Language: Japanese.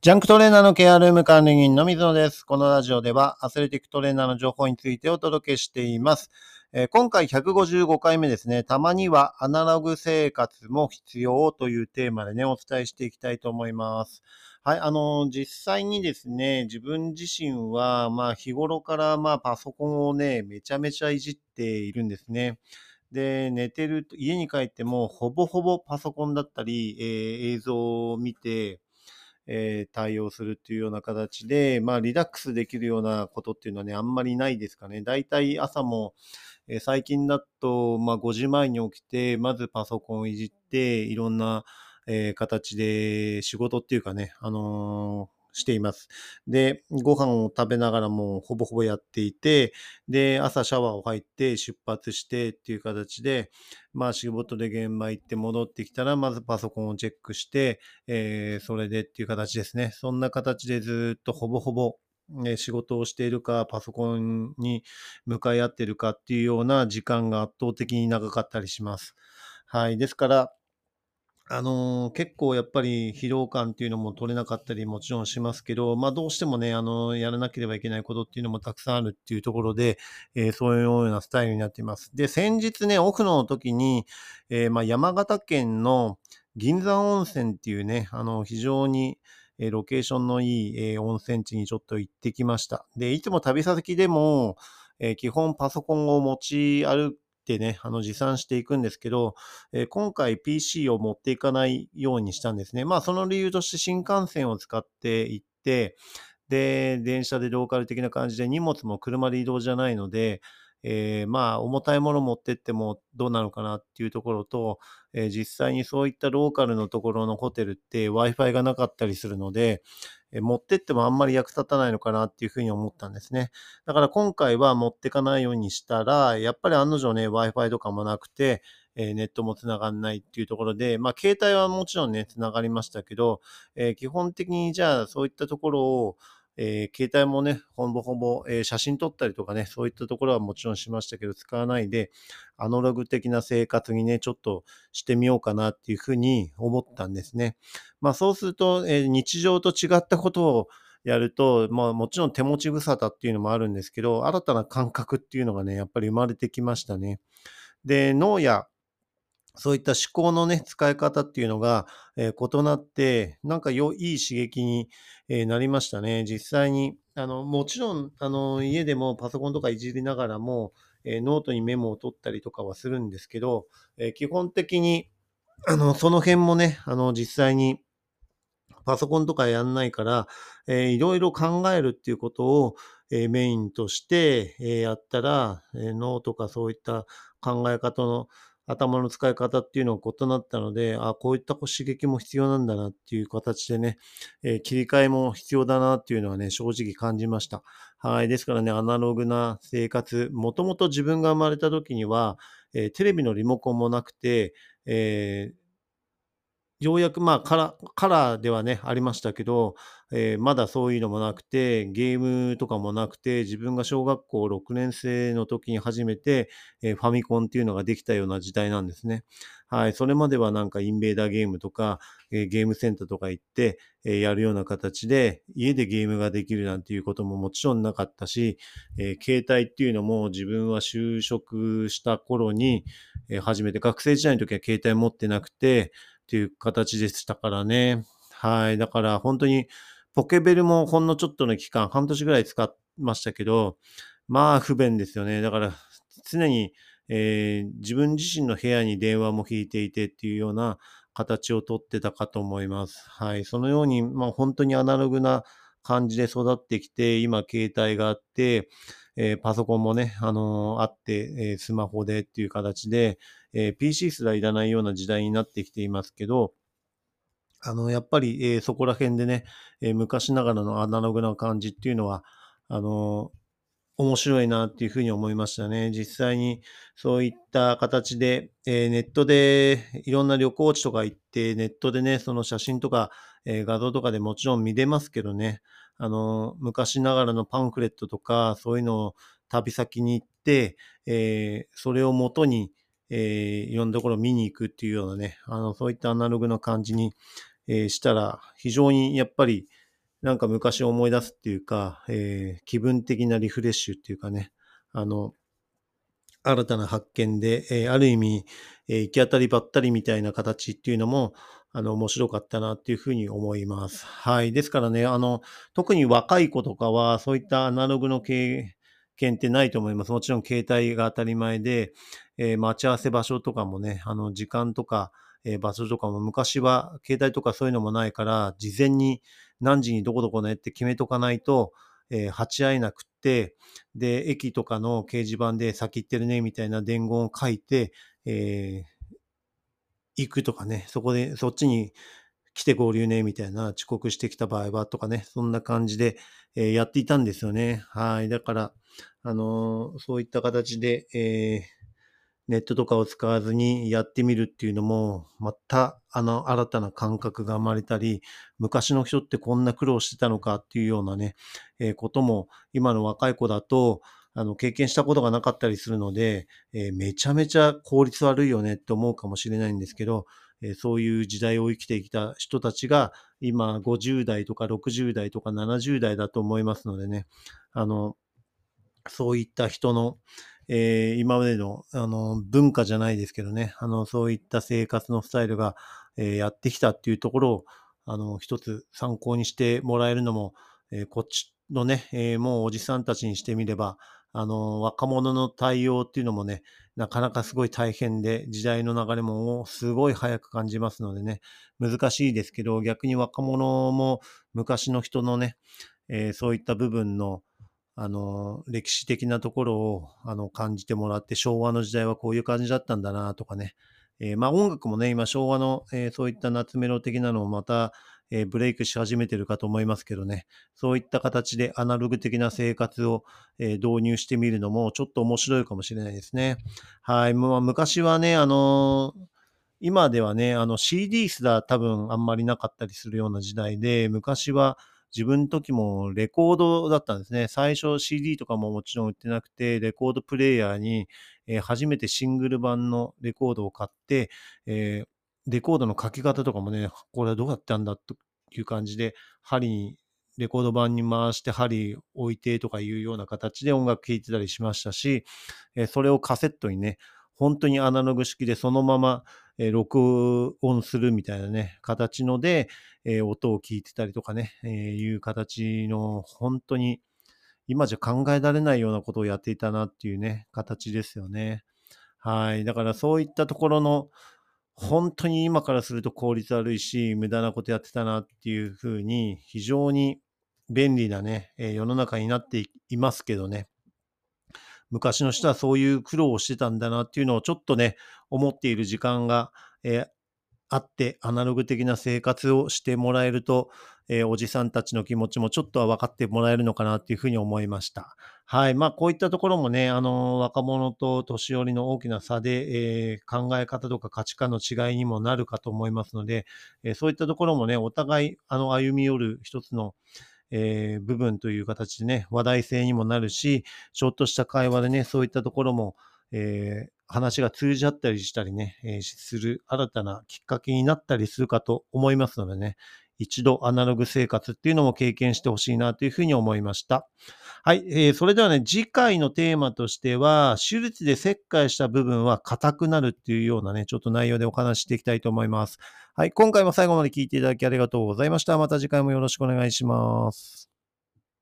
ジャンクトレーナーのケアルーム管理人の水野です。このラジオではアスレティックトレーナーの情報についてお届けしています。えー今回155回目ですね。たまにはアナログ生活も必要というテーマでね、お伝えしていきたいと思います。はい、あの実際にですね、自分自身は、まあ日頃からまあパソコンをね、めちゃめちゃいじっているんですね。で、寝てると、家に帰ってもほぼほぼパソコンだったり、えー映像を見て、えー対応するっていうような形で、まあ、リラックスできるようなことっていうのはね、あんまりないですかね。だいたい朝も、えー最近だと、まあ、5時前に起きて、まずパソコンをいじって、いろんな、えー形で仕事っていうかね、あのーしています。で、ご飯を食べながらもうほぼほぼやっていて、で、朝シャワーを入って出発してっていう形で、まあ仕事で現場行って戻ってきたら、まずパソコンをチェックして、えーそれでっていう形ですね。そんな形でずっとほぼほぼ、ね仕事をしているか、パソコンに向かい合っているかっていうような時間が圧倒的に長かったりします。はい。ですから、あのー結構やっぱり疲労感っていうのも取れなかったりもちろんしますけど、まあどうしてもね、あのやらなければいけないことっていうのもたくさんあるっていうところで、えーそういうようなスタイルになっています。で、先日ね、オフの時に、えーまあ山形県の銀山温泉っていうね、あの非常にえロケーションのいい、え温泉地にちょっと行ってきました。で、いつも旅先でも、え基本パソコンを持ち歩いてね、あの持参していくんですけど、えー今回 PC を持っていかないようにしたんですね。まあその理由として新幹線を使って行って、で、電車でローカル的な感じで荷物も車で移動じゃないので、えーまあ重たいもの持ってってもどうなのかなっていうところと、えー実際にそういったローカルのところのホテルって Wi-Fi がなかったりするので、持ってってもあんまり役立たないのかなっていうふうに思ったんですね。だから今回は持ってかないようにしたら、やっぱり案の定ね、Wi-Fi とかもなくて、えネットも繋がんないっていうところで、まあ携帯はもちろんね、繋がりましたけど、えー基本的にじゃあそういったところを、えー携帯もね、ほぼほぼ、えー写真撮ったりとかね、そういったところはもちろんしましたけど、使わないで、アナログ的な生活にね、ちょっとしてみようかなっていうふうに思ったんですね。まあそうすると、えー日常と違ったことをやると、まあもちろん手持ち無沙汰っていうのもあるんですけど、新たな感覚っていうのがね、やっぱり生まれてきましたね。で、脳やそういった思考のね、使い方っていうのが、えー異なって、なんかよい刺激に、えーなりましたね。実際に、あの、もちろん、あの、家でもパソコンとかいじりながらも、えーノートにメモを取ったりとかはするんですけど、え基本的に、あの、その辺もね、あの、実際にパソコンとかやんないから、えーいろいろ考えるっていうことを、えーメインとして、えーやったら、えー脳とかそういった考え方の頭の使い方っていうのが異なったので、あこういった刺激も必要なんだなっていう形でね、えー切り替えも必要だなっていうのはね、正直感じました。はい。ですからね、アナログな生活、もともと自分が生まれた時には、えーテレビのリモコンもなくて、えーようやくまあカラ、カラーではね、ありましたけど、えーまだそういうのもなくて、ゲームとかもなくて、自分が小学校6年生の時に初めて、えーファミコンっていうのができたような時代なんですね。はい。それまではなんかインベーダーゲームとか、えーゲームセンターとか行って、えーやるような形で、家でゲームができるなんていうことももちろんなかったし、えー携帯っていうのも自分は就職した頃に、えー初めて学生時代の時は携帯持ってなくて、っていう形でしたからね。はい。だから本当にポケベルもほんのちょっとの期間、半年ぐらい使いましたけど、まあ不便ですよね。だから常に、えー自分自身の部屋に電話も引いていてっていうような形をとってたかと思います。はい。そのように、まあ本当にアナログな感じで育ってきて、今携帯があって、えーパソコンもね、あのーあって、えースマホでっていう形で、え PC すらいらないような時代になってきていますけど、あの、やっぱり、えーそこら辺でね、えー昔ながらのアナログな感じっていうのは、あのー面白いなっていうふうに思いましたね。実際にそういった形で、えーネットでいろんな旅行地とか行って、ネットでね、その写真とか、え画像とかでもちろん見れますけどね、あの昔ながらのパンフレットとか、そういうのを旅先に行って、えそれを元に、えいろんなところ見に行くっていうようなね、あの、そういったアナログな感じに、えしたら、非常にやっぱり、なんか昔を思い出すっていうか、え、気分的なリフレッシュっていうかね、あの、新たな発見で、え、ある意味、え、行き当たりばったりみたいな形っていうのも、あの、面白かったなっていうふうに思います。はい。ですからね、あの、特に若い子とかは、そういったアナログの経験ってないと思います。もちろん携帯が当たり前で、えー、待ち合わせ場所とかもね、あの、時間とか、えー、場所とかも昔は携帯とかそういうのもないから、事前に何時にどこどこねって決めとかないと、えー、鉢合えなくって、で、駅とかの掲示板で先行ってるねみたいな伝言を書いて、えー、行くとかね、そこで、そっちに来て合流ね、みたいな遅刻してきた場合はとかね、そんな感じで、え、やっていたんですよね。はい。だから、あの、そういった形で、えー、ネットとかを使わずにやってみるっていうのも、また、あの、新たな感覚が生まれたり、昔の人ってこんな苦労してたのかっていうようなね、えー、ことも、今の若い子だと、あの、経験したことがなかったりするので、えー、めちゃめちゃ効率悪いよねって思うかもしれないんですけど、えー、そういう時代を生きてきた人たちが、今50代とか60代とか70代だと思いますのでね、あの、そういった人の、えー、今までのあの文化じゃないですけどね、あのそういった生活のスタイルが、えー、やってきたっていうところをあの一つ参考にしてもらえるのも、えー、こっちのね、えもうおじさんたちにしてみれば、あの若者の対応っていうのもね、なかなかすごい大変で、時代の流れもすごい早く感じますのでね、難しいですけど、逆に若者も昔の人のね、えそういった部分のあの、歴史的なところを、あの、感じてもらって、昭和の時代はこういう感じだったんだな、とかね。えー、まあ音楽もね、今昭和の、えー、そういった夏メロ的なのをまた、えー、ブレイクし始めてるかと思いますけどね。そういった形でアナログ的な生活を、え導入してみるのもちょっと面白いかもしれないですね。はい。まあ、昔はね、あの今ではね、あの CD すら多分あんまりなかったりするような時代で、昔は自分の時もレコードだったんですね。最初 CD とかももちろん売ってなくて、レコードプレイヤーに、えー、初めてシングル版のレコードを買って、えー、レコードの書き方とかもね、これはどうやってやんだという感じで、針に、レコード版に回して針置いてとかいうような形で音楽聴いてたりしましたし、えー、それをカセットにね、本当にアナログ式でそのまま、え、録音するみたいなね、形ので、え、音を聞いてたりとかね、え、いう形の、本当に今じゃ考えられないようなことをやっていたなっていうね、形ですよね。はい。だからそういったところの、本当に今からすると効率悪いし、無駄なことやってたなっていうふうに、非常に便利なね、世の中になっていますけどね。昔の人はそういう苦労をしてたんだなっていうのをちょっとね、思っている時間が、えー、あって、アナログ的な生活をしてもらえると、えー、おじさんたちの気持ちもちょっとは分かってもらえるのかなっていうふうに思いました。はい。まあ、こういったところもね、あの、若者と年寄りの大きな差で、えー、考え方とか価値観の違いにもなるかと思いますので、えー、そういったところもね、お互い、あの、歩み寄る一つの、えー、部分という形でね、話題性にもなるし、ちょっとした会話でね、そういったところも、えー、話が通じ合ったりしたりね、えー、する新たなきっかけになったりするかと思いますのでね、一度アナログ生活っていうのも経験してほしいなというふうに思いました。はい、えー、それではね、次回のテーマとしては、手術で切開した部分は硬くなるっていうようなね、ちょっと内容でお話していきたいと思います。はい、今回も最後まで聞いていただきありがとうございました。また次回もよろしくお願いします。